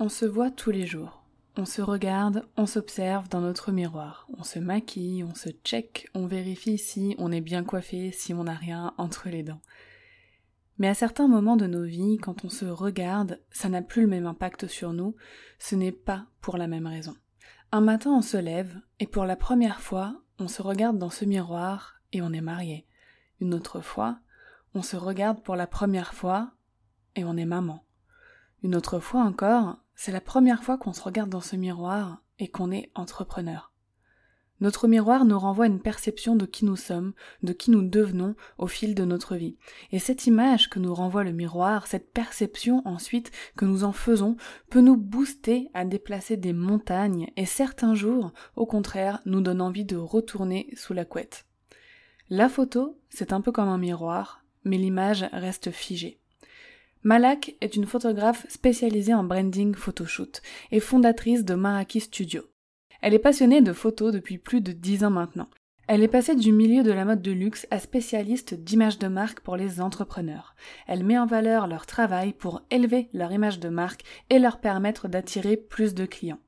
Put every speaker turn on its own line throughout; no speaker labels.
On se voit tous les jours. On se regarde, on s'observe dans notre miroir. On se maquille, on se check, on vérifie si on est bien coiffé, si on n'a rien entre les dents. Mais à certains moments de nos vies, quand on se regarde, ça n'a plus le même impact sur nous, ce n'est pas pour la même raison. Un matin on se lève, et pour la première fois, on se regarde dans ce miroir et on est marié. Une autre fois, on se regarde pour la première fois et on est maman. Une autre fois encore, c'est la première fois qu'on se regarde dans ce miroir et qu'on est entrepreneur. Notre miroir nous renvoie une perception de qui nous sommes, de qui nous devenons au fil de notre vie. Et cette image que nous renvoie le miroir, cette perception ensuite que nous en faisons, peut nous booster à déplacer des montagnes et certains jours, au contraire, nous donne envie de retourner sous la couette. La photo, c'est un peu comme un miroir, mais l'image reste figée. Malak est une photographe spécialisée en branding photoshoot et fondatrice de Maraki Studio. Elle est passionnée de photos depuis plus de dix ans maintenant. Elle est passée du milieu de la mode de luxe à spécialiste d'image de marque pour les entrepreneurs. Elle met en valeur leur travail pour élever leur image de marque et leur permettre d'attirer plus de clients.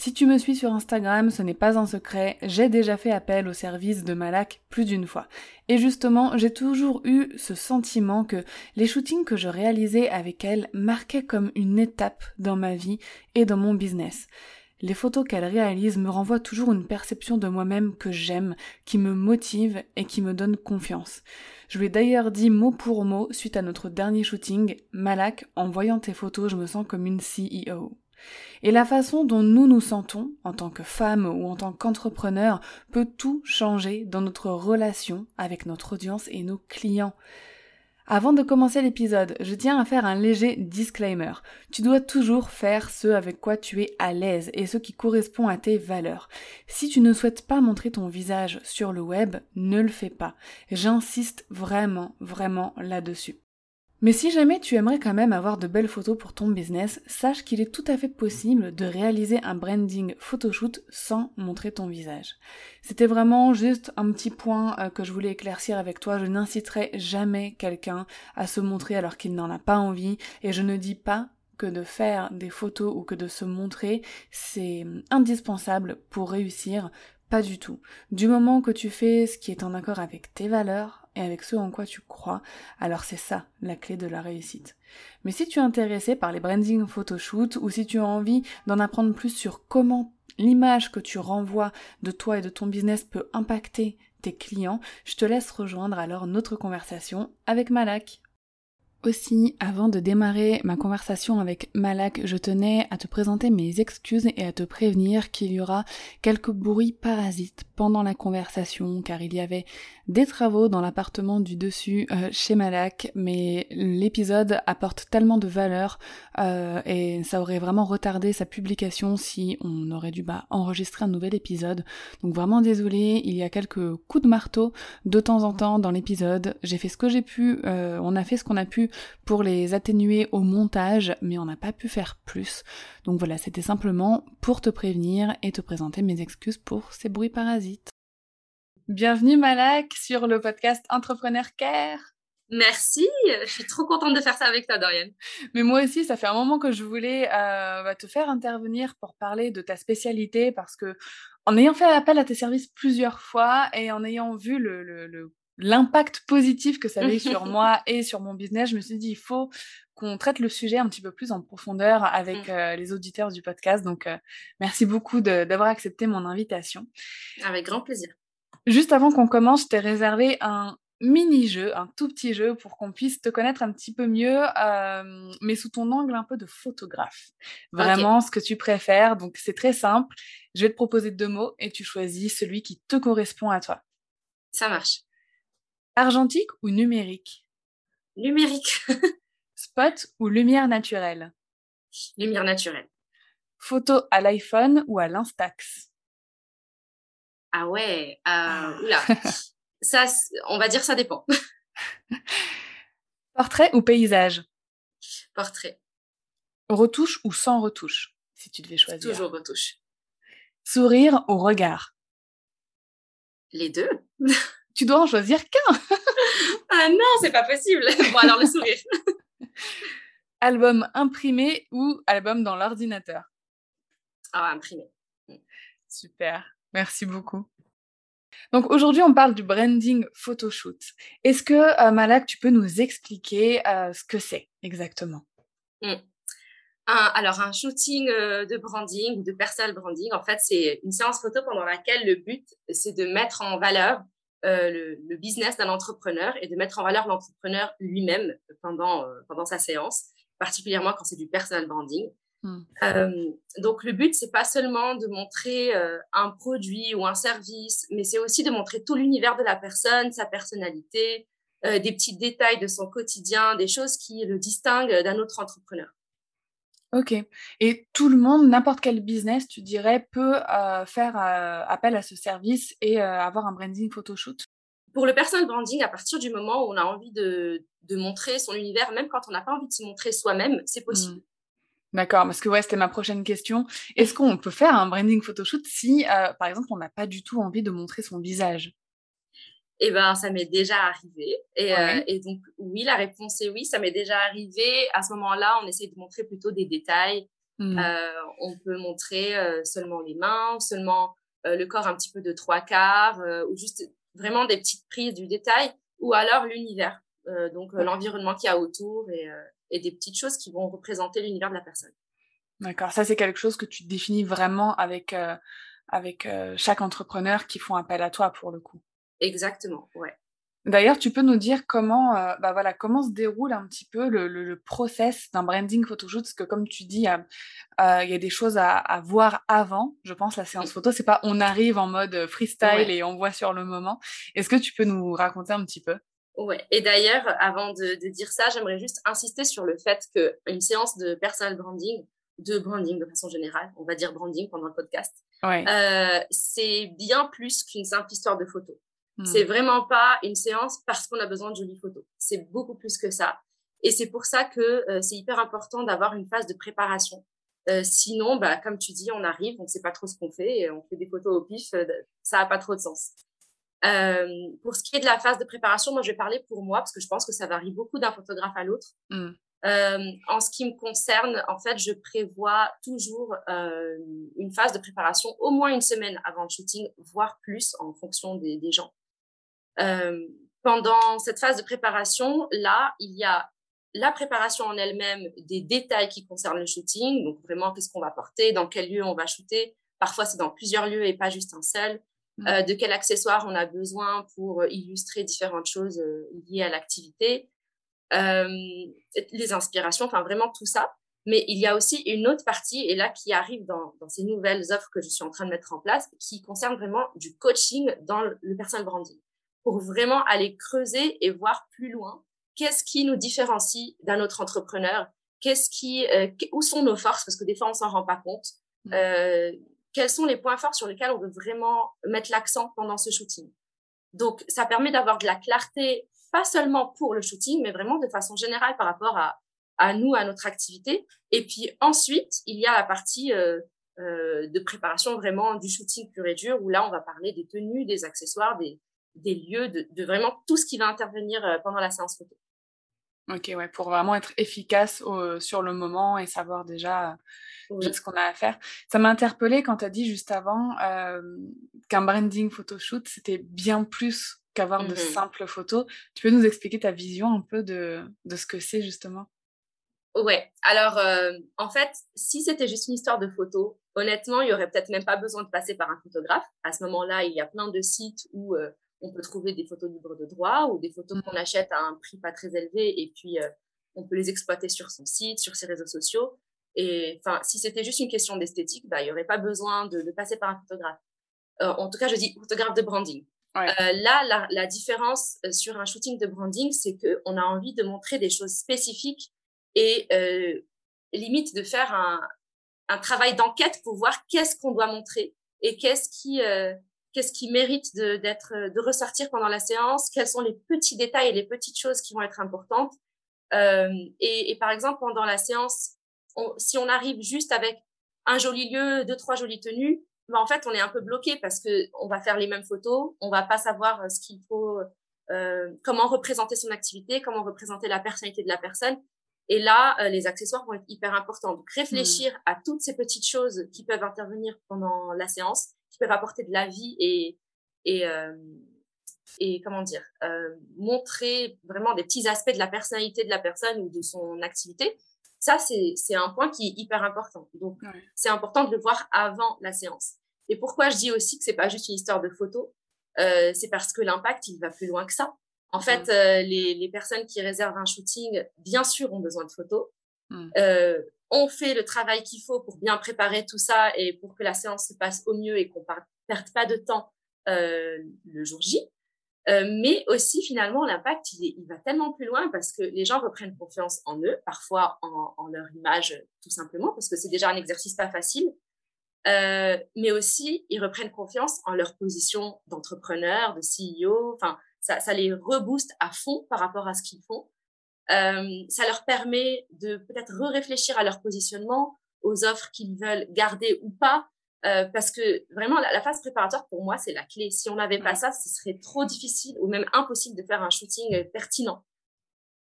Si tu me suis sur Instagram, ce n'est pas un secret, j'ai déjà fait appel au service de Malak plus d'une fois. Et justement, j'ai toujours eu ce sentiment que les shootings que je réalisais avec elle marquaient comme une étape dans ma vie et dans mon business. Les photos qu'elle réalise me renvoient toujours une perception de moi-même que j'aime, qui me motive et qui me donne confiance. Je lui ai d'ailleurs dit mot pour mot, suite à notre dernier shooting, Malak, en voyant tes photos, je me sens comme une CEO. Et la façon dont nous nous sentons, en tant que femmes ou en tant qu'entrepreneurs, peut tout changer dans notre relation avec notre audience et nos clients. Avant de commencer l'épisode, je tiens à faire un léger disclaimer. Tu dois toujours faire ce avec quoi tu es à l'aise et ce qui correspond à tes valeurs. Si tu ne souhaites pas montrer ton visage sur le web, ne le fais pas. J'insiste vraiment, vraiment là-dessus. Mais si jamais tu aimerais quand même avoir de belles photos pour ton business, sache qu'il est tout à fait possible de réaliser un branding photoshoot sans montrer ton visage. C'était vraiment juste un petit point euh, que je voulais éclaircir avec toi. Je n'inciterai jamais quelqu'un à se montrer alors qu'il n'en a pas envie et je ne dis pas que de faire des photos ou que de se montrer, c'est indispensable pour réussir. Pas du tout. Du moment que tu fais ce qui est en accord avec tes valeurs, et avec ce en quoi tu crois, alors c'est ça la clé de la réussite. Mais si tu es intéressé par les branding photoshoot ou si tu as envie d'en apprendre plus sur comment l'image que tu renvoies de toi et de ton business peut impacter tes clients, je te laisse rejoindre alors notre conversation avec Malak. Aussi, avant de démarrer ma conversation avec Malak, je tenais à te présenter mes excuses et à te prévenir qu'il y aura quelques bruits parasites pendant la conversation, car il y avait des travaux dans l'appartement du dessus euh, chez Malak, mais l'épisode apporte tellement de valeur euh, et ça aurait vraiment retardé sa publication si on aurait dû bah, enregistrer un nouvel épisode. Donc vraiment désolé, il y a quelques coups de marteau de temps en temps dans l'épisode. J'ai fait ce que j'ai pu, euh, on a fait ce qu'on a pu pour les atténuer au montage, mais on n'a pas pu faire plus. Donc voilà, c'était simplement pour te prévenir et te présenter mes excuses pour ces bruits parasites. Bienvenue Malak sur le podcast Entrepreneur Care.
Merci, je suis trop contente de faire ça avec toi, Dorian.
Mais moi aussi, ça fait un moment que je voulais euh, bah, te faire intervenir pour parler de ta spécialité parce que en ayant fait appel à tes services plusieurs fois et en ayant vu le, l'impact positif que ça avait sur moi et sur mon business, je me suis dit il faut qu'on traite le sujet un petit peu plus en profondeur avec mmh. euh, les auditeurs du podcast. Donc, euh, merci beaucoup d'avoir accepté mon invitation.
Avec grand plaisir.
Juste avant qu'on commence, je t'ai réservé un mini-jeu, un tout petit jeu pour qu'on puisse te connaître un petit peu mieux, euh, mais sous ton angle un peu de photographe. Vraiment ce que tu préfères. Donc c'est très simple. Je vais te proposer deux mots et tu choisis celui qui te correspond à toi.
Ça marche.
Argentique ou numérique?
Numérique.
Spot ou lumière naturelle?
Lumière naturelle.
Photo à l'iPhone ou à l'Instax?
Ah ouais, euh, oula. ça, on va dire ça dépend.
Portrait ou paysage?
Portrait.
Retouche ou sans retouche, si tu devais choisir?
Toujours retouche.
Sourire ou regard?
Les deux.
Tu dois en choisir qu'un.
ah non, c'est pas possible. Bon, alors le sourire.
album imprimé ou album dans l'ordinateur?
Ah, imprimé.
Super, merci beaucoup. Donc aujourd'hui, on parle du branding photoshoot. Est-ce que, euh, Malak, tu peux nous expliquer euh, ce que c'est exactement?
Mm. Alors, un shooting euh, de branding ou de personal branding, en fait, c'est une séance photo pendant laquelle le but, c'est de mettre en valeur le, business d'un entrepreneur et de mettre en valeur l'entrepreneur lui-même pendant, pendant sa séance, particulièrement quand c'est du personal branding. Hmm. Euh, donc le but c'est pas seulement de montrer euh, un produit ou un service, mais c'est aussi de montrer tout l'univers de la personne, sa personnalité, euh, des petits détails de son quotidien, des choses qui le distinguent d'un autre entrepreneur.
Ok. Et tout le monde, n'importe quel business, tu dirais, peut faire appel à ce service et avoir un branding photoshoot?
Pour le personal branding, à partir du moment où on a envie de, de montrer son univers, même quand on n'a pas envie de se montrer soi-même, c'est possible. Hmm.
D'accord, parce que ouais, c'était ma prochaine question. Est-ce qu'on peut faire un branding photoshoot si, euh, par exemple, on n'a pas du tout envie de montrer son visage?
Eh ben, ça m'est déjà arrivé. Et, euh, et, donc, oui, la réponse est oui, ça m'est déjà arrivé. À ce moment-là, on essaie de montrer plutôt des détails. Mmh. Euh, on peut montrer seulement les mains, seulement le corps un petit peu de trois quarts, ou juste vraiment des petites prises du détail, ou alors l'univers. donc, l'environnement qu'il y a autour et et des petites choses qui vont représenter l'univers de la personne.
D'accord, ça c'est quelque chose que tu définis vraiment avec, euh, avec euh, chaque entrepreneur qui font appel à toi pour le coup.
Exactement, ouais.
D'ailleurs, tu peux nous dire comment, euh, bah voilà, comment se déroule un petit peu le, le, process d'un branding photoshoot Parce que comme tu dis, il y a des choses à, à, voir avant. Je pense la séance photo, c'est pas on arrive en mode freestyle et on voit sur le moment. Est-ce que tu peux nous raconter un petit peu?
Ouais. Et d'ailleurs, avant de, dire ça, j'aimerais juste insister sur le fait qu'une séance de personal branding, de branding de façon générale, on va dire branding pendant le podcast, euh, c'est bien plus qu'une simple histoire de photos. Hmm. C'est vraiment pas une séance parce qu'on a besoin de jolies photos. C'est beaucoup plus que ça. Et c'est pour ça que euh, c'est hyper important d'avoir une phase de préparation. Euh, sinon, bah, comme tu dis, on arrive, on ne sait pas trop ce qu'on fait, et on fait des photos au pif, ça n'a pas trop de sens. Euh, pour ce qui est de la phase de préparation, moi, je vais parler pour moi parce que je pense que ça varie beaucoup d'un photographe à l'autre. Mm. Euh, en ce qui me concerne, en fait, je prévois toujours euh, une phase de préparation au moins une semaine avant le shooting, voire plus en fonction des, des gens. Euh, pendant cette phase de préparation, là, il y a la préparation en elle-même des détails qui concernent le shooting, donc vraiment qu'est-ce qu'on va porter, dans quel lieu on va shooter. Parfois, c'est dans plusieurs lieux et pas juste un seul. Euh, de quel accessoire on a besoin pour euh, illustrer différentes choses euh, liées à l'activité, les inspirations, enfin vraiment tout ça. Mais il y a aussi une autre partie, et là qui arrive dans, ces nouvelles offres que je suis en train de mettre en place, qui concerne vraiment du coaching dans le personal branding, pour vraiment aller creuser et voir plus loin qu'est-ce qui nous différencie d'un autre entrepreneur, qu'est-ce qui, où sont nos forces, parce que des fois on s'en rend pas compte. Mmh quels sont les points forts sur lesquels on veut vraiment mettre l'accent pendant ce shooting. Donc, ça permet d'avoir de la clarté, pas seulement pour le shooting, mais vraiment de façon générale par rapport à, à nous, à notre activité. Et puis ensuite, il y a la partie euh, euh, de préparation vraiment du shooting pur et dur, où là, on va parler des tenues, des accessoires, des, des lieux, de, de vraiment tout ce qui va intervenir euh, pendant la séance photo.
Ok, ouais, pour vraiment être efficace sur le moment et savoir déjà ce qu'on a à faire. Ça m'a interpellée quand tu as dit juste avant qu'un branding photoshoot, c'était bien plus qu'avoir de mmh simples photos. Tu peux nous expliquer ta vision un peu de, de ce que c'est justement?
Ouais, alors en fait, si c'était juste une histoire de photos, honnêtement, il n'y aurait peut-être même pas besoin de passer par un photographe. À ce moment-là, il y a plein de sites où on peut trouver des photos libres de droit ou des photos qu'on mmh. achète à un prix pas très élevé et puis euh, on peut les exploiter sur son site, sur ses réseaux sociaux. Et enfin, si c'était juste une question d'esthétique, bah, il n'y aurait pas besoin de, passer par un photographe. Euh, en tout cas, je dis photographe de branding. Euh, là, la, différence sur un shooting de branding, c'est qu'on a envie de montrer des choses spécifiques et limite de faire un, un travail d'enquête pour voir qu'est-ce qu'on doit montrer et qu'est-ce qui, qu'est-ce qui mérite de, d'être, de ressortir pendant la séance, quels sont les petits détails et les petites choses qui vont être importantes. et, et, par exemple, pendant la séance, si on arrive juste avec un joli lieu, deux, trois jolies tenues, ben en fait, on est un peu bloqué parce que on va faire les mêmes photos, on va pas savoir euh, ce qu'il faut, euh, comment représenter son activité, comment représenter la personnalité de la personne. Et là, euh, les accessoires vont être hyper importants. Donc, réfléchir mmh. à toutes ces petites choses qui peuvent intervenir pendant la séance, qui peuvent apporter de la vie et, et, euh, et comment dire, euh, montrer vraiment des petits aspects de la personnalité de la personne ou de son activité. Ça, c'est un point qui est hyper important. Donc, c'est important de le voir avant la séance. Et pourquoi je dis aussi que c'est pas juste une histoire de photo, euh, c'est parce que l'impact, il va plus loin que ça. En fait, euh, les, les, personnes qui réservent un shooting, bien sûr, ont besoin de photos. Mmh. Euh, on fait le travail qu'il faut pour bien préparer tout ça et pour que la séance se passe au mieux et qu'on ne perde pas de temps euh, le jour J. Euh, mais aussi, finalement, l'impact, il, va tellement plus loin parce que les gens reprennent confiance en eux, parfois en, en leur image, tout simplement, parce que c'est déjà un exercice pas facile. Euh, mais aussi, ils reprennent confiance en leur position d'entrepreneur, de CEO. Enfin, ça, ça, les rebooste à fond par rapport à ce qu'ils font. Euh, ça leur permet de peut-être re-réfléchir à leur positionnement, aux offres qu'ils veulent garder ou pas, euh, parce que vraiment, la, phase préparatoire, pour moi, c'est la clé. Si on n'avait pas ça, ce serait trop difficile ou même impossible de faire un shooting euh, pertinent.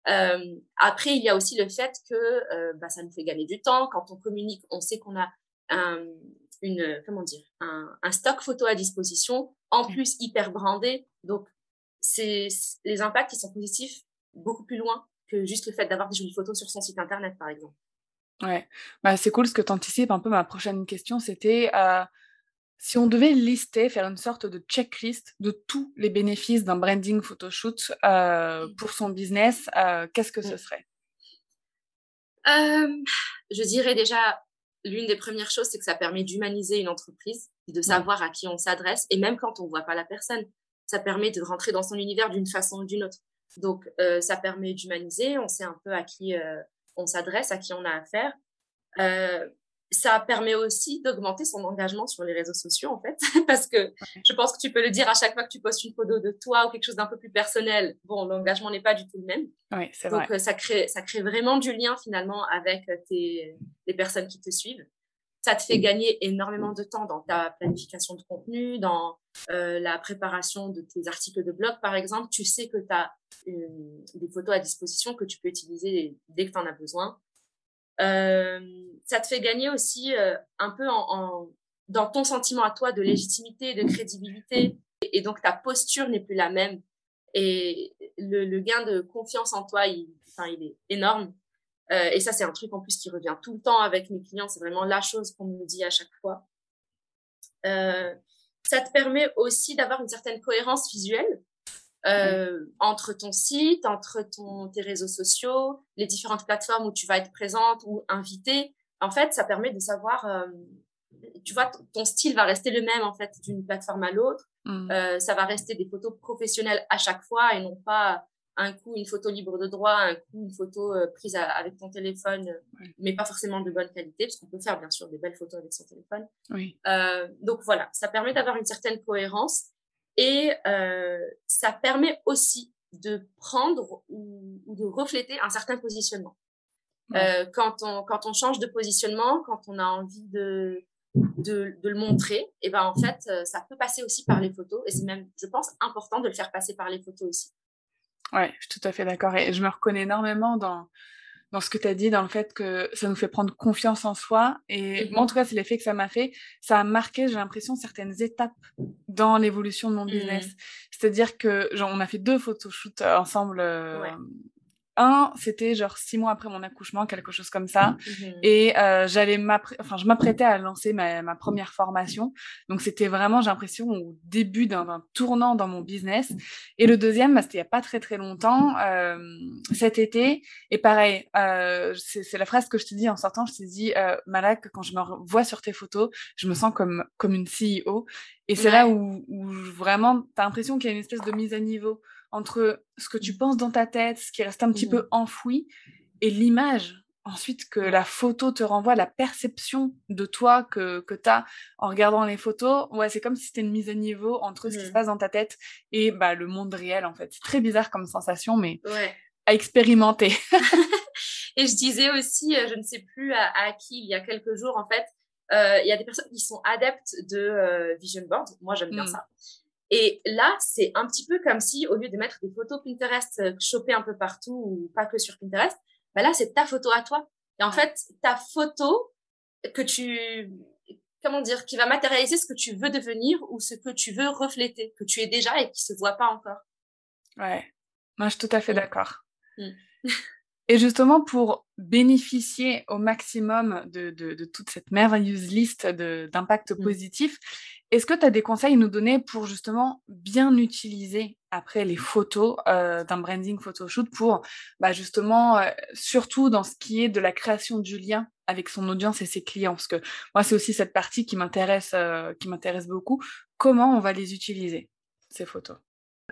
Euh, après, il y a aussi le fait que euh, bah, ça nous fait gagner du temps. Quand on communique, on sait qu'on a un, une, comment dire, un, un, stock photo à disposition, en plus hyper brandé. Donc, c'est les impacts qui sont positifs beaucoup plus loin que juste le fait d'avoir des jolies photos sur son site internet, par exemple.
Ouais, bah, c'est cool ce que tu anticipes. Un peu ma prochaine question, c'était euh, si on devait lister, faire une sorte de checklist de tous les bénéfices d'un branding photoshoot euh, pour son business, euh, qu'est-ce que ce serait?
Je dirais déjà, l'une des premières choses, c'est que ça permet d'humaniser une entreprise, de savoir à qui on s'adresse, et même quand on ne voit pas la personne, ça permet de rentrer dans son univers d'une façon ou d'une autre. Donc, ça permet d'humaniser, on sait un peu à qui on s'adresse, à qui on a affaire. Euh, ça permet aussi d'augmenter son engagement sur les réseaux sociaux, en fait, parce que je pense que tu peux le dire à chaque fois que tu postes une photo de toi ou quelque chose d'un peu plus personnel. Bon, l'engagement n'est pas du tout le même.
Oui, c'est
vrai. Donc, euh, ça crée, ça crée vraiment du lien finalement avec tes, les personnes qui te suivent. Ça te fait gagner énormément de temps dans ta planification de contenu, dans euh, la préparation de tes articles de blog, par exemple. Tu sais que tu as des photos à disposition que tu peux utiliser dès que tu en as besoin. Euh, ça te fait gagner aussi euh, un peu en, dans ton sentiment à toi de légitimité, de crédibilité. Et, donc, ta posture n'est plus la même. Et le, gain de confiance en toi, il, enfin, il est énorme. Euh, et ça, c'est un truc en plus qui revient tout le temps avec mes clients. C'est vraiment la chose qu'on me dit à chaque fois. ça te permet aussi d'avoir une certaine cohérence visuelle. Euh, entre ton site, entre ton, tes réseaux sociaux, les différentes plateformes où tu vas être présente ou invitée. En fait, ça permet de savoir, euh, tu vois, ton style va rester le même en fait d'une plateforme à l'autre. Mmh. Euh, ça va rester des photos professionnelles à chaque fois et non pas un coup une photo libre de droit, un coup une photo euh, prise avec ton téléphone, mais pas forcément de bonne qualité, parce qu'on peut faire bien sûr des belles photos avec son téléphone.
Oui.
Euh, donc voilà, ça permet d'avoir une certaine cohérence et euh, ça permet aussi de prendre ou, ou, de refléter un certain positionnement. Euh, quand, on, quand on change de positionnement, quand on a envie de, de, de le montrer, et eh ben en fait, euh, ça peut passer aussi par les photos. Et c'est même, je pense, important de le faire passer par les photos aussi.
Ouais, je suis tout à fait d'accord. Et je me reconnais énormément dans, dans ce que tu as dit, dans le fait que ça nous fait prendre confiance en soi. Et moi, en tout cas, c'est l'effet que ça m'a fait. Ça a marqué, j'ai l'impression, certaines étapes dans l'évolution de mon business. Mmh. C'est-à-dire que, genre, on a fait deux photoshoots ensemble euh, un, c'était genre six mois après mon accouchement, quelque chose comme ça. Mmh et euh, j'allais enfin, je m'apprêtais à lancer ma, ma, première formation. Donc, c'était vraiment, j'ai l'impression, au début d'un tournant dans mon business. Et le deuxième, bah, c'était il n'y a pas très, très longtemps, euh, cet été. Et pareil, euh, c'est la phrase que je te dis en sortant. Je te dis, euh, Malak, quand je me vois sur tes photos, je me sens comme, comme une CEO. Et c'est là où, où vraiment, tu as l'impression qu'il y a une espèce de mise à niveau entre ce que tu penses dans ta tête, ce qui reste un petit peu mmh. enfoui, et l'image ensuite que la photo te renvoie, la perception de toi que, que tu as en regardant les photos, ouais, c'est comme si c'était une mise à niveau entre ce qui se mmh. passe dans ta tête et bah, le monde réel, en fait. C'est très bizarre comme sensation, mais à expérimenter.
et je disais aussi, euh, je ne sais plus à, qui, il y a quelques jours, en fait, euh, il y a des personnes qui sont adeptes de euh, vision board. Moi, j'aime bien mmh. ça. Et là, c'est un petit peu comme si, au lieu de mettre des photos Pinterest chopées un peu partout ou pas que sur Pinterest, bah là, c'est ta photo à toi. Et en fait, ta photo que tu, comment dire, qui va matérialiser ce que tu veux devenir ou ce que tu veux refléter, que tu es déjà et qui se voit pas encore.
Ouais, moi, je suis tout à fait d'accord. Mmh. Et justement, pour bénéficier au maximum de, de, toute cette merveilleuse liste d'impacts mmh. positifs, est-ce que tu as des conseils à nous donner pour justement bien utiliser après les photos euh, d'un branding photoshoot pour bah, justement, euh, surtout dans ce qui est de la création du lien avec son audience et ses clients? Parce que moi, c'est aussi cette partie qui m'intéresse euh, qui m'intéresse beaucoup. Comment on va les utiliser, ces photos?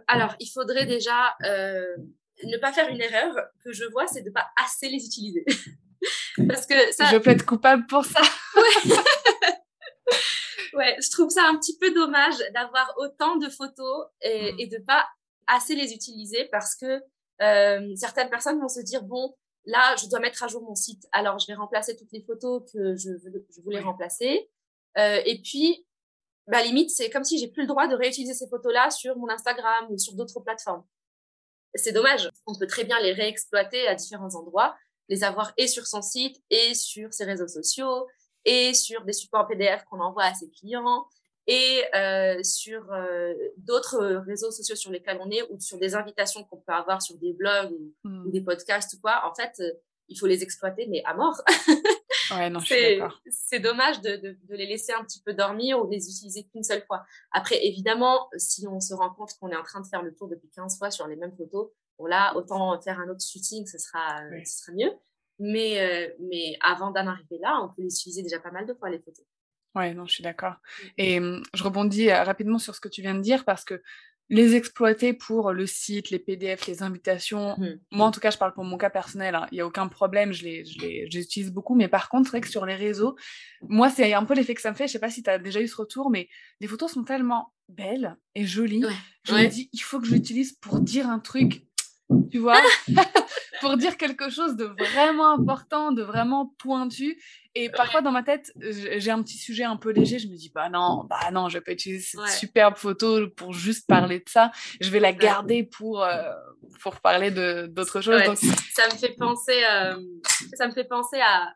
Alors, il faudrait déjà ne pas faire une erreur que je vois, c'est de ne pas assez les utiliser.
Parce que ça... Je peux être coupable pour ça.
ouais, je trouve ça un petit peu dommage d'avoir autant de photos et, mm. de pas assez les utiliser parce que euh, certaines personnes vont se dire bon là je dois mettre à jour mon site. Alors je vais remplacer toutes les photos que je, je voulais remplacer. Euh, et puis bah limite c'est comme si j'ai plus le droit de réutiliser ces photos là sur mon Instagram ou sur d'autres plateformes. C'est dommage. On peut très bien les réexploiter à différents endroits les avoir et sur son site et sur ses réseaux sociaux et sur des supports PDF qu'on envoie à ses clients et euh, sur euh, d'autres réseaux sociaux sur lesquels on est ou sur des invitations qu'on peut avoir sur des blogs ou, hmm. des podcasts ou quoi. En fait, euh, il faut les exploiter, mais à mort.
ouais, non, je suis d'accord.
C'est dommage de, de, de, les laisser un petit peu dormir ou de les utiliser qu'une seule fois. Après, évidemment, si on se rend compte qu'on est en train de faire le tour depuis 15 fois sur les mêmes photos, bon là, autant faire un autre shooting, ce sera, ce sera mieux. Mais, euh, mais avant d'en arriver là, on peut les utiliser déjà pas mal de fois, les photos.
Ouais, non, je suis d'accord. Mmh. Et je rebondis euh, rapidement sur ce que tu viens de dire parce que les exploiter pour le site, les PDF, les invitations, mmh. moi en tout cas, je parle pour mon cas personnel, hein, il n'y a aucun problème, je les, je, les, je les utilise beaucoup, mais par contre, c'est vrai que sur les réseaux, moi, c'est un peu l'effet que ça me fait, je sais pas si tu as déjà eu ce retour, mais les photos sont tellement belles et jolies, je me dis, il faut que je l'utilise pour dire un truc, tu vois? pour dire quelque chose de vraiment important, de vraiment pointu. Et parfois, dans ma tête, j'ai un petit sujet un peu léger. Je me dis, bah non, bah non, je vais pas utiliser cette superbe photo pour juste parler de ça. Je vais la garder pour, euh, pour parler d'autres choses.
Ça me fait penser, euh, ça me fait penser à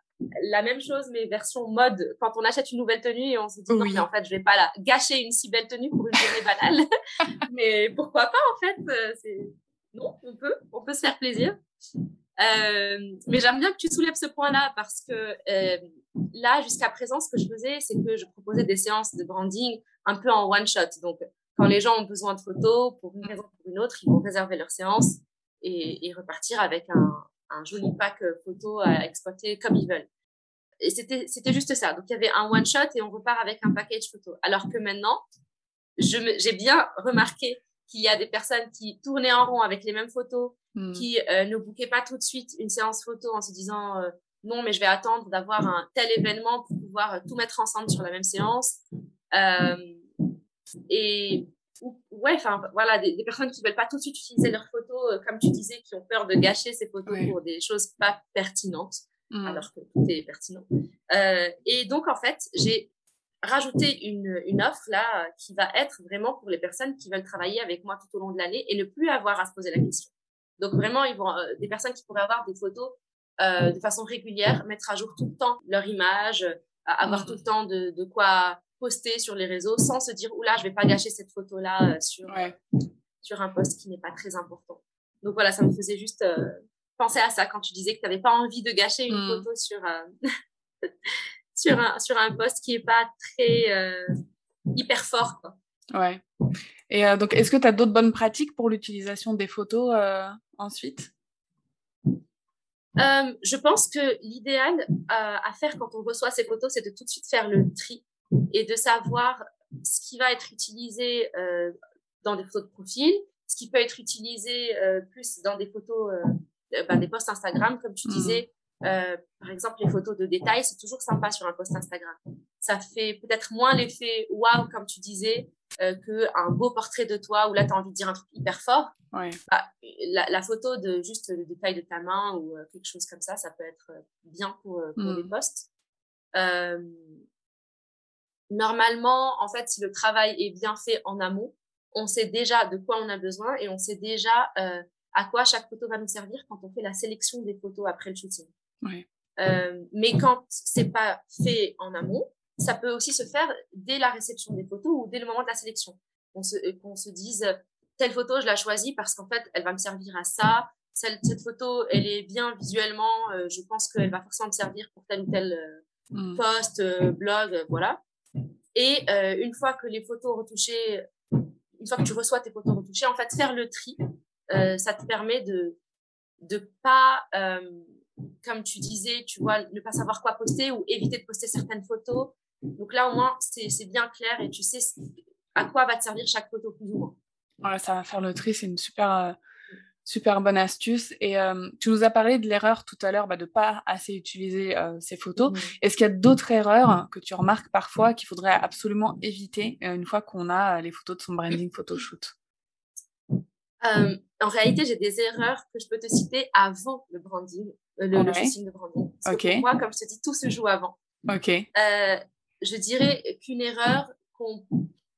la même chose, mais version mode, quand on achète une nouvelle tenue et on se dit, non, mais en fait, je vais pas la gâcher une si belle tenue pour une journée banale. mais pourquoi pas, en fait, euh, c'est non, on peut, on peut se faire plaisir. Euh, mais j'aime bien que tu soulèves ce point-là parce que euh, là, jusqu'à présent, ce que je faisais, c'est que je proposais des séances de branding un peu en one shot. Donc, quand les gens ont besoin de photos pour une raison ou pour une autre, ils vont réserver leur séance et, repartir avec un, joli pack photo à exploiter comme ils veulent. Et c'était juste ça. Donc, il y avait un one shot et on repart avec un package photo. Alors que maintenant, j'ai bien remarqué qu'il y a des personnes qui tournaient en rond avec les mêmes photos, hmm. qui euh, ne bouquaient pas tout de suite une séance photo en se disant euh, non, mais je vais attendre d'avoir un tel événement pour pouvoir euh, tout mettre ensemble sur la même séance. et ouais, enfin voilà, des, personnes qui veulent pas tout de suite utiliser leurs photos, comme tu disais, qui ont peur de gâcher ces photos pour des choses pas pertinentes, hmm. alors que tout est pertinent. et donc en fait, j'ai rajouter une, une, offre là qui va être vraiment pour les personnes qui veulent travailler avec moi tout au long de l'année et ne plus avoir à se poser la question. Donc vraiment, ils vont euh, des personnes qui pourraient avoir des photos euh, de façon régulière, mettre à jour tout le temps leur image, euh, avoir tout le temps de, de, quoi poster sur les réseaux sans se dire oula, je vais pas gâcher cette photo là euh, sur sur un post qui n'est pas très important. Donc voilà, ça me faisait juste penser à ça quand tu disais que tu n'avais pas envie de gâcher une mmh. photo sur sur un, sur un poste qui n'est pas très euh, hyper fort. Quoi.
Ouais. Et euh, donc, est-ce que tu as d'autres bonnes pratiques pour l'utilisation des photos euh, ensuite?
Je pense que l'idéal à faire quand on reçoit ces photos, c'est de tout de suite faire le tri et de savoir ce qui va être utilisé dans des photos de profil, ce qui peut être utilisé plus dans des photos bah, des posts Instagram, comme tu mmh. Disais, par exemple, les photos de détails, c'est toujours sympa sur un post Instagram. Ça fait peut-être moins l'effet waouh, comme tu disais, euh, qu'un beau portrait de toi où là, tu as envie de dire un truc hyper fort. Bah, la, photo de juste le détail de ta main ou quelque chose comme ça, ça peut être bien pour, pour mmh. des posts. normalement, en fait, si le travail est bien fait en amont, on sait déjà de quoi on a besoin et on sait déjà à quoi chaque photo va nous servir quand on fait la sélection des photos après le shooting. Euh, mais quand c'est pas fait en amont, ça peut aussi se faire dès la réception des photos ou dès le moment de la sélection. Qu'on se, qu'on se dise, telle photo, je la choisis parce qu'en fait, elle va me servir à ça. Cette, cette photo, elle est bien visuellement. Euh, je pense qu'elle va forcément me servir pour tel ou tel euh, mm. post, blog, voilà. Et une fois que les photos retouchées, une fois que tu reçois tes photos retouchées, en fait, faire le tri, ça te permet de de pas comme tu disais, tu vois, ne pas savoir quoi poster ou éviter de poster certaines photos. Donc là, au moins, c'est bien clair et tu sais à quoi va te servir chaque photo plus ou
moins. ça va faire le tri, c'est une super, euh, super bonne astuce. Et euh, tu nous as parlé de l'erreur tout à l'heure bah, de ne pas assez utiliser euh, ces photos. Mmh. Est-ce qu'il y a d'autres erreurs que tu remarques parfois qu'il faudrait absolument éviter une fois qu'on a les photos de son branding photoshoot?
En réalité, j'ai des erreurs que je peux te citer avant le branding le, le shooting de branding. Parce que pour moi, comme je te dis, tout se joue avant.
Ok.
Euh, je dirais qu'une erreur qu'on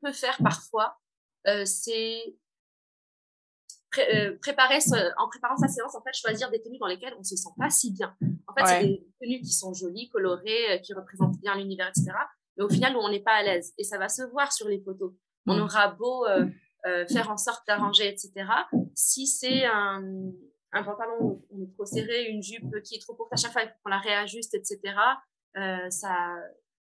peut faire parfois, euh, c'est euh, préparer en préparant sa séance, en fait, choisir des tenues dans lesquelles on se sent pas si bien. En fait, c'est des tenues qui sont jolies, colorées, qui représentent bien l'univers, etc. Mais au final, où on n'est pas à l'aise. Et ça va se voir sur les photos. On mm. aura beau faire en sorte d'arranger, etc. Si c'est un un pantalon on est trop serré, une jupe qui est trop courte à chaque fois, qu'on la réajuste, etc. Euh, ça,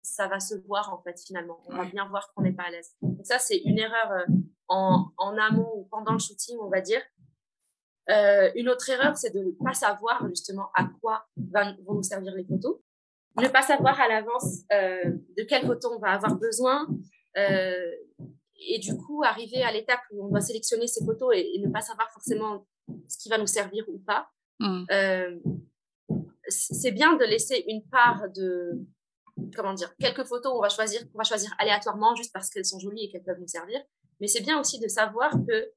ça va se voir en fait finalement. On va bien voir qu'on n'est pas à l'aise. Donc ça, c'est une erreur euh, en, en, amont ou pendant le shooting, on va dire. Euh, une autre erreur, c'est de ne pas savoir justement à quoi vont nous servir les photos. Ne pas savoir à l'avance de quelles photos on va avoir besoin. et du coup, arriver à l'étape où on doit sélectionner ces photos et ne pas savoir forcément ce qui va nous servir ou pas. Mmh. Euh, c'est bien de laisser une part de, comment dire, quelques photos on va choisir, on va choisir aléatoirement juste parce qu'elles sont jolies et qu'elles peuvent nous servir. Mais c'est bien aussi de savoir que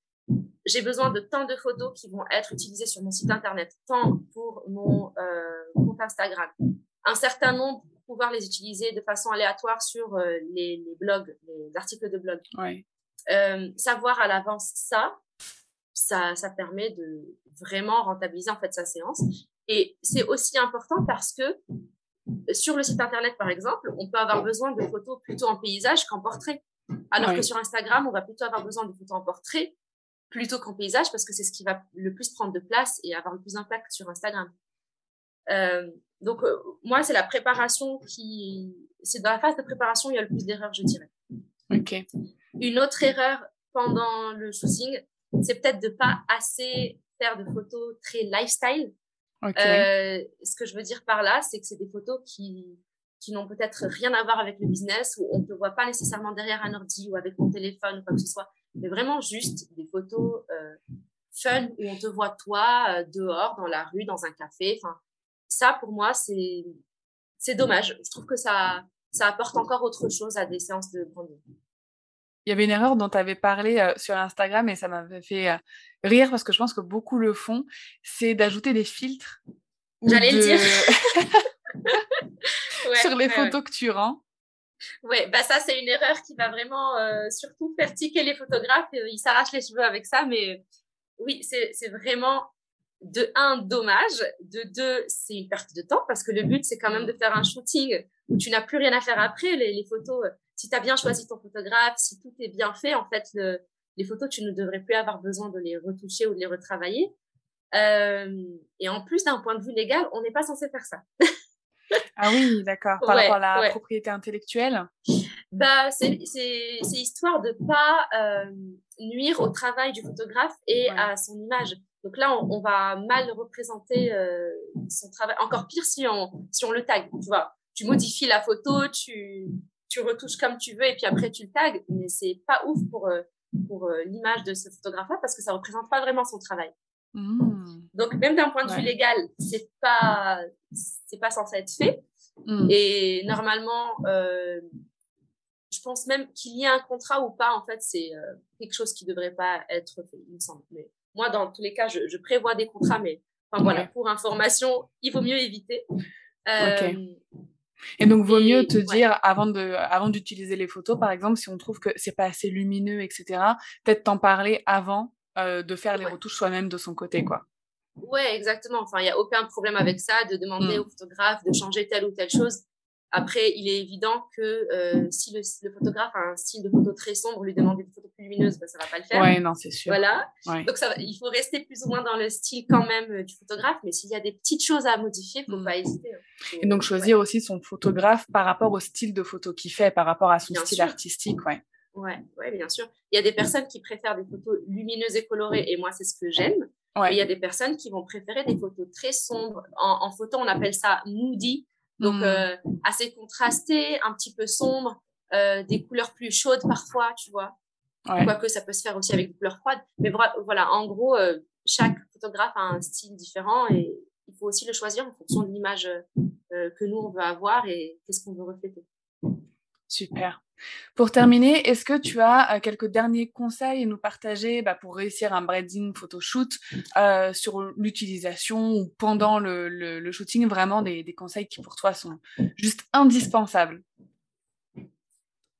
j'ai besoin de tant de photos qui vont être utilisées sur mon site internet, tant pour mon euh, compte Instagram, un certain nombre pour pouvoir les utiliser de façon aléatoire sur euh, les, les, blogs, les articles de blog.
Ouais.
savoir à l'avance ça, ça, ça permet de vraiment rentabiliser en fait sa séance. Et c'est aussi important parce que sur le site internet, par exemple, on peut avoir besoin de photos plutôt en paysage qu'en portrait. Alors que sur Instagram, on va plutôt avoir besoin de photos en portrait plutôt qu'en paysage parce que c'est ce qui va le plus prendre de place et avoir le plus d'impact sur Instagram. Euh, donc, euh, moi, c'est la préparation qui. C'est dans la phase de préparation, il y a le plus d'erreurs, je dirais.
Ok.
Une autre erreur pendant le shooting, c'est peut-être de pas assez faire de photos très lifestyle. Euh, ce que je veux dire par là, c'est que c'est des photos qui, qui n'ont peut-être rien à voir avec le business, où on ne te voit pas nécessairement derrière un ordi ou avec ton téléphone ou quoi que ce soit, mais vraiment juste des photos euh, fun où on te voit toi euh, dehors, dans la rue, dans un café. Enfin, ça, pour moi, c'est, c'est dommage. Je trouve que ça, ça apporte encore autre chose à des séances de branding
il y avait une erreur dont tu avais parlé euh, sur Instagram et ça m'avait fait euh, rire parce que je pense que beaucoup le font, c'est d'ajouter des filtres.
J'allais le dire.
sur les photos que tu rends.
Ouais, bah ça c'est une erreur qui va vraiment euh, surtout faire tiquer les photographes. ils s'arrachent les cheveux avec ça, mais oui, c'est vraiment de un dommage, de deux c'est une perte de temps parce que le but c'est quand même de faire un shooting où tu n'as plus rien à faire après. Les, les photos, si tu as bien choisi ton photographe, si tout est bien fait, en fait, le, les photos, tu ne devrais plus avoir besoin de les retoucher ou de les retravailler. Euh, et en plus, d'un point de vue légal, on n'est pas censé faire ça.
ah oui, d'accord. Par rapport à la propriété intellectuelle
bah, C'est histoire de ne pas euh, nuire au travail du photographe et à son image. Donc là, on, va mal représenter euh, son travail. Encore pire si on, si on le tag, tu vois. Tu modifies la photo, tu, tu retouches comme tu veux et puis après tu le tags, mais c'est pas ouf pour, euh, pour euh, l'image de ce photographe-là parce que ça représente pas vraiment son travail. Mmh. Donc, même d'un point de vue légal, c'est pas, c'est pas censé être fait. Mmh. Et normalement, euh, je pense même qu'il y ait un contrat ou pas, en fait, c'est euh, quelque chose qui devrait pas être fait, il me semble. Mais moi, dans tous les cas, je, prévois des contrats, mais enfin, voilà, pour information, il vaut mieux éviter.
Euh, et donc, vaut mieux te dire, avant, de, avant d'utiliser les photos, par exemple, si on trouve que c'est pas assez lumineux, etc., peut-être t'en parler avant euh, de faire les retouches soi-même de son côté, quoi.
Ouais, exactement. Enfin, il n'y a aucun problème avec ça, de demander mmh. au photographe de changer telle ou telle chose. Après, il est évident que euh, si le, photographe a un style de photo très sombre, lui demander des lumineuses, ben, ça va pas le faire.
Ouais, non, c'est sûr.
Voilà. Donc, ça, il faut rester plus ou moins dans le style quand même euh, du photographe, mais s'il y a des petites choses à modifier, il faut mmh. pas hésiter. Hein.
Et donc, choisir aussi son photographe par rapport au style de photo qu'il fait, par rapport à son style artistique, ouais.
Ouais, ouais, bien sûr. Il y a des personnes qui préfèrent des photos lumineuses et colorées, et moi, c'est ce que j'aime. Ouais. il y a des personnes qui vont préférer des photos très sombres. En, en photo, on appelle ça moody, donc, mmh. euh, assez contrasté, un petit peu sombre, euh, des couleurs plus chaudes parfois, tu vois. Quoique ça peut se faire aussi avec des couleurs froides. Mais voilà, en gros, euh, chaque photographe a un style différent et il faut aussi le choisir en fonction de l'image que nous, on veut avoir et qu'est-ce qu'on veut refléter.
Super. Pour terminer, est-ce que tu as quelques derniers conseils à nous partager bah, pour réussir un branding photoshoot euh, sur l'utilisation ou pendant le, shooting? Vraiment des, conseils qui pour toi sont juste indispensables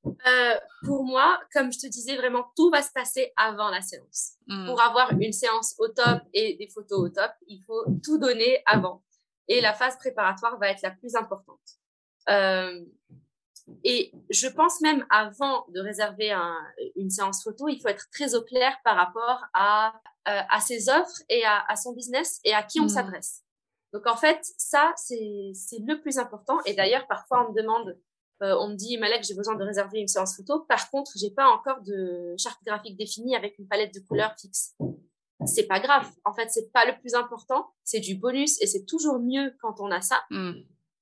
euh, pour moi, comme je te disais, vraiment tout va se passer avant la séance. Mmh. Pour avoir une séance au top et des photos au top, il faut tout donner avant. Et la phase préparatoire va être la plus importante. Euh, et je pense même avant de réserver une séance photo, il faut être très au clair par rapport à, euh, à ses offres et à, à, son business et à qui on mmh. s'adresse. Donc en fait, ça, c'est le plus important. Et d'ailleurs, parfois, on me demande, euh, on me dit, Malek, j'ai besoin de réserver une séance photo. Par contre, j'ai pas encore de charte graphique définie avec une palette de couleurs fixe. C'est pas grave. En fait, c'est pas le plus important. C'est du bonus et c'est toujours mieux quand on a ça. Mmh.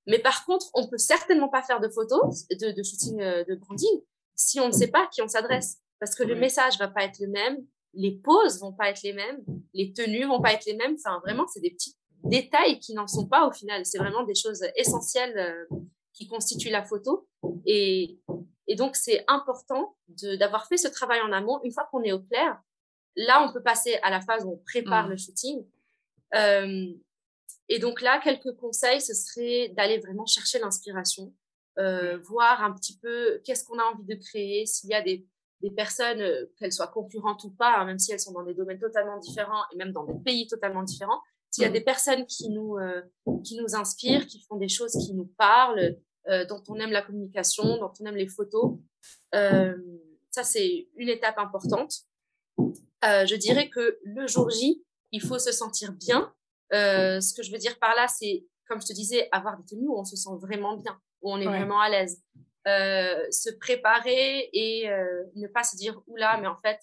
Mais par contre, on peut certainement pas faire de photos, de, de shooting euh, de branding, si on ne sait pas à qui on s'adresse. Parce que le message va pas être le même, les poses vont pas être les mêmes, les tenues vont pas être les mêmes. Enfin, vraiment, c'est des petits détails qui n'en sont pas au final. C'est vraiment des choses essentielles euh, qui constituent la photo. Et, et donc, c'est important d'avoir fait ce travail en amont. Une fois qu'on est au clair, là, on peut passer à la phase où on prépare mmh. le shooting. Euh, et donc là, quelques conseils, ce serait d'aller vraiment chercher l'inspiration, euh, voir un petit peu qu'est-ce qu'on a envie de créer, s'il y a des, des personnes, euh, qu'elles soient concurrentes ou pas, hein, même si elles sont dans des domaines totalement différents et même dans des pays totalement différents, s'il y a mmh. des personnes qui nous, euh, qui nous inspirent, qui font des choses qui nous parlent, euh, dont on aime la communication, dont on aime les photos, euh, ça c'est une étape importante. Je dirais que le jour J, il faut se sentir bien, ce que je veux dire par là, c'est, comme je te disais, avoir des tenues où on se sent vraiment bien, où on est vraiment à l'aise. Euh, se préparer et euh, ne pas se dire, oula, mais en fait,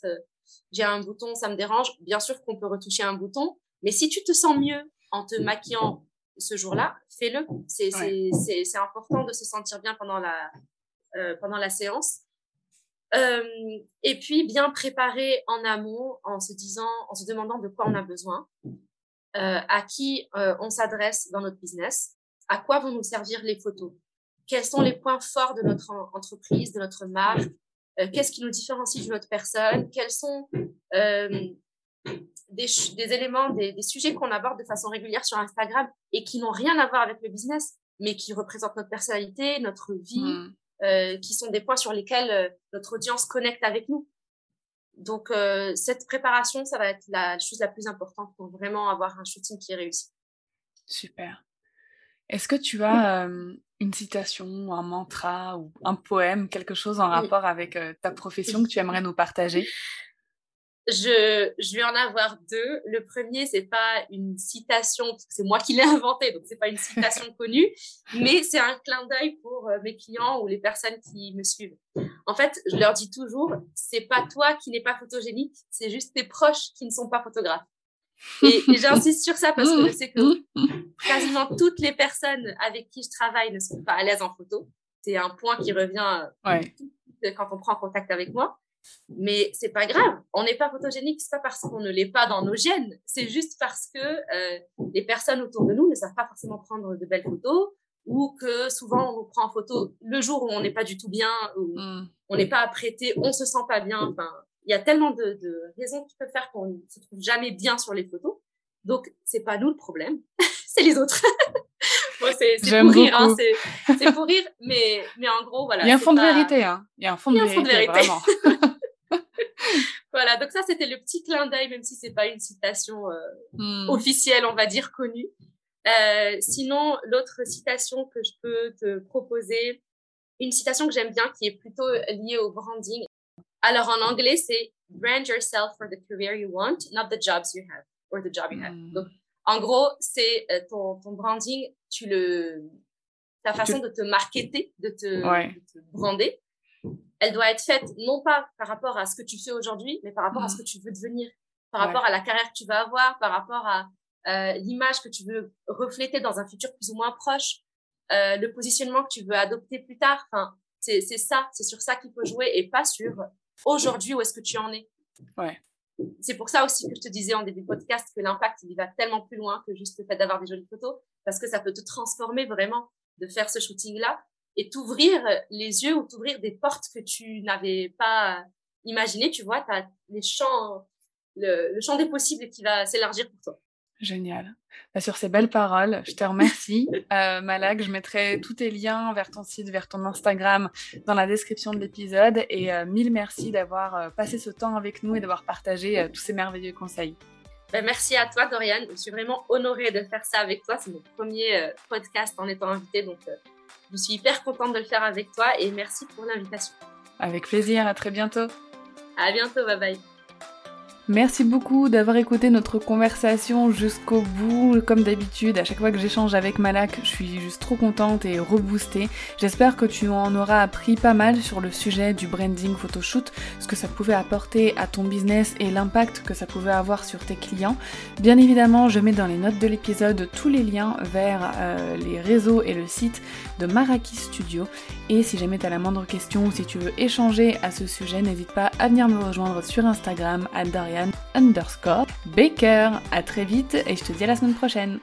j'ai un bouton, ça me dérange. Bien sûr qu'on peut retoucher un bouton, mais si tu te sens mieux en te maquillant ce jour-là, fais-le. C'est important de se sentir bien pendant la, pendant la séance. et puis bien préparer en amont en se disant, en se demandant de quoi on a besoin. Euh, à qui euh, on s'adresse dans notre business, à quoi vont nous servir les photos, quels sont les points forts de notre entreprise, de notre marque, euh, qu'est-ce qui nous différencie d'une autre personne, quels sont des, des, éléments, des, des sujets qu'on aborde de façon régulière sur Instagram et qui n'ont rien à voir avec le business, mais qui représentent notre personnalité, notre vie, mmh. qui sont des points sur lesquels notre audience connecte avec nous. Donc, euh, cette préparation, ça va être la chose la plus importante pour vraiment avoir un shooting qui est réussi.
Super. Est-ce que tu as euh, une citation, un mantra ou un poème, quelque chose en rapport avec euh, ta profession que tu aimerais nous partager?
Je, je vais en avoir deux. Le premier, c'est pas une citation, c'est moi qui l'ai inventé, donc c'est pas une citation connue, mais c'est un clin d'œil pour euh, mes clients ou les personnes qui me suivent. En fait, je leur dis toujours, c'est pas toi qui n'es pas photogénique, c'est juste tes proches qui ne sont pas photographes. Et, j'insiste sur ça parce que je sais que quasiment toutes les personnes avec qui je travaille ne sont pas à l'aise en photo. C'est un point qui revient euh, quand on prend contact avec moi. Mais c'est pas grave, on n'est pas photogénique, c'est pas parce qu'on ne l'est pas dans nos gènes, c'est juste parce que euh, les personnes autour de nous ne savent pas forcément prendre de belles photos ou que souvent on nous prend en photo le jour où on n'est pas du tout bien, où mm. on n'est pas apprêté, on se sent pas bien. Enfin, il y a tellement de, raisons qui peuvent faire qu'on ne se trouve jamais bien sur les photos. Donc, c'est pas nous le problème, c'est les autres. c'est pour rire, hein, c'est pour rire, mais, mais en gros, voilà.
Il y a un fond de vérité, hein. Il y a un fond, de, vérité, vraiment.
voilà, donc ça, c'était le petit clin d'œil, même si c'est pas une citation euh, hmm. officielle, on va dire, connue. Euh, sinon, l'autre citation que je peux te proposer, une citation que j'aime bien, qui est plutôt liée au branding. Alors, en anglais, c'est Brand yourself for the career you want, not the jobs you have, or the job you have. Hmm. Donc, en gros, c'est euh, ton, ton branding, tu le, ta façon de te marketer, de te, de te brander, elle doit être faite non pas par rapport à ce que tu fais aujourd'hui, mais par rapport à ce mm. que tu veux devenir, par rapport à la carrière que tu vas avoir, par rapport à euh, l'image que tu veux refléter dans un futur plus ou moins proche, euh, le positionnement que tu veux adopter plus tard. Enfin, c'est ça, c'est sur ça qu'il faut jouer et pas sur aujourd'hui où est-ce que tu en es.
Ouais.
C'est pour ça aussi que je te disais en début de podcast que l'impact, il va tellement plus loin que juste le fait d'avoir des jolies photos, parce que ça peut te transformer vraiment de faire ce shooting-là et t'ouvrir les yeux ou t'ouvrir des portes que tu n'avais pas imaginées. Tu vois, tu as les champs, le, champ des possibles qui va s'élargir pour toi.
Génial. Bah, sur ces belles paroles, je te remercie. Euh, Malak, je mettrai tous tes liens vers ton site, vers ton Instagram dans la description de l'épisode. Et euh, mille merci d'avoir euh, passé ce temps avec nous et d'avoir partagé tous ces merveilleux conseils.
Bah, merci à toi, Dorian. Je suis vraiment honorée de faire ça avec toi. C'est mon premier podcast en étant invitée, donc je suis hyper contente de le faire avec toi et merci pour l'invitation.
Avec plaisir, à très bientôt.
À bientôt, bye bye.
Merci beaucoup d'avoir écouté notre conversation jusqu'au bout. Comme d'habitude, à chaque fois que j'échange avec Malak, je suis juste trop contente et reboostée. J'espère que tu en auras appris pas mal sur le sujet du branding photoshoot, ce que ça pouvait apporter à ton business et l'impact que ça pouvait avoir sur tes clients. Bien évidemment, je mets dans les notes de l'épisode tous les liens vers euh, les réseaux et le site de Maraki Studio. Et si jamais tu as la moindre question ou si tu veux échanger à ce sujet, n'hésite pas à venir me rejoindre sur Instagram à Darian underscore Baker. À très vite et je te dis à la semaine prochaine.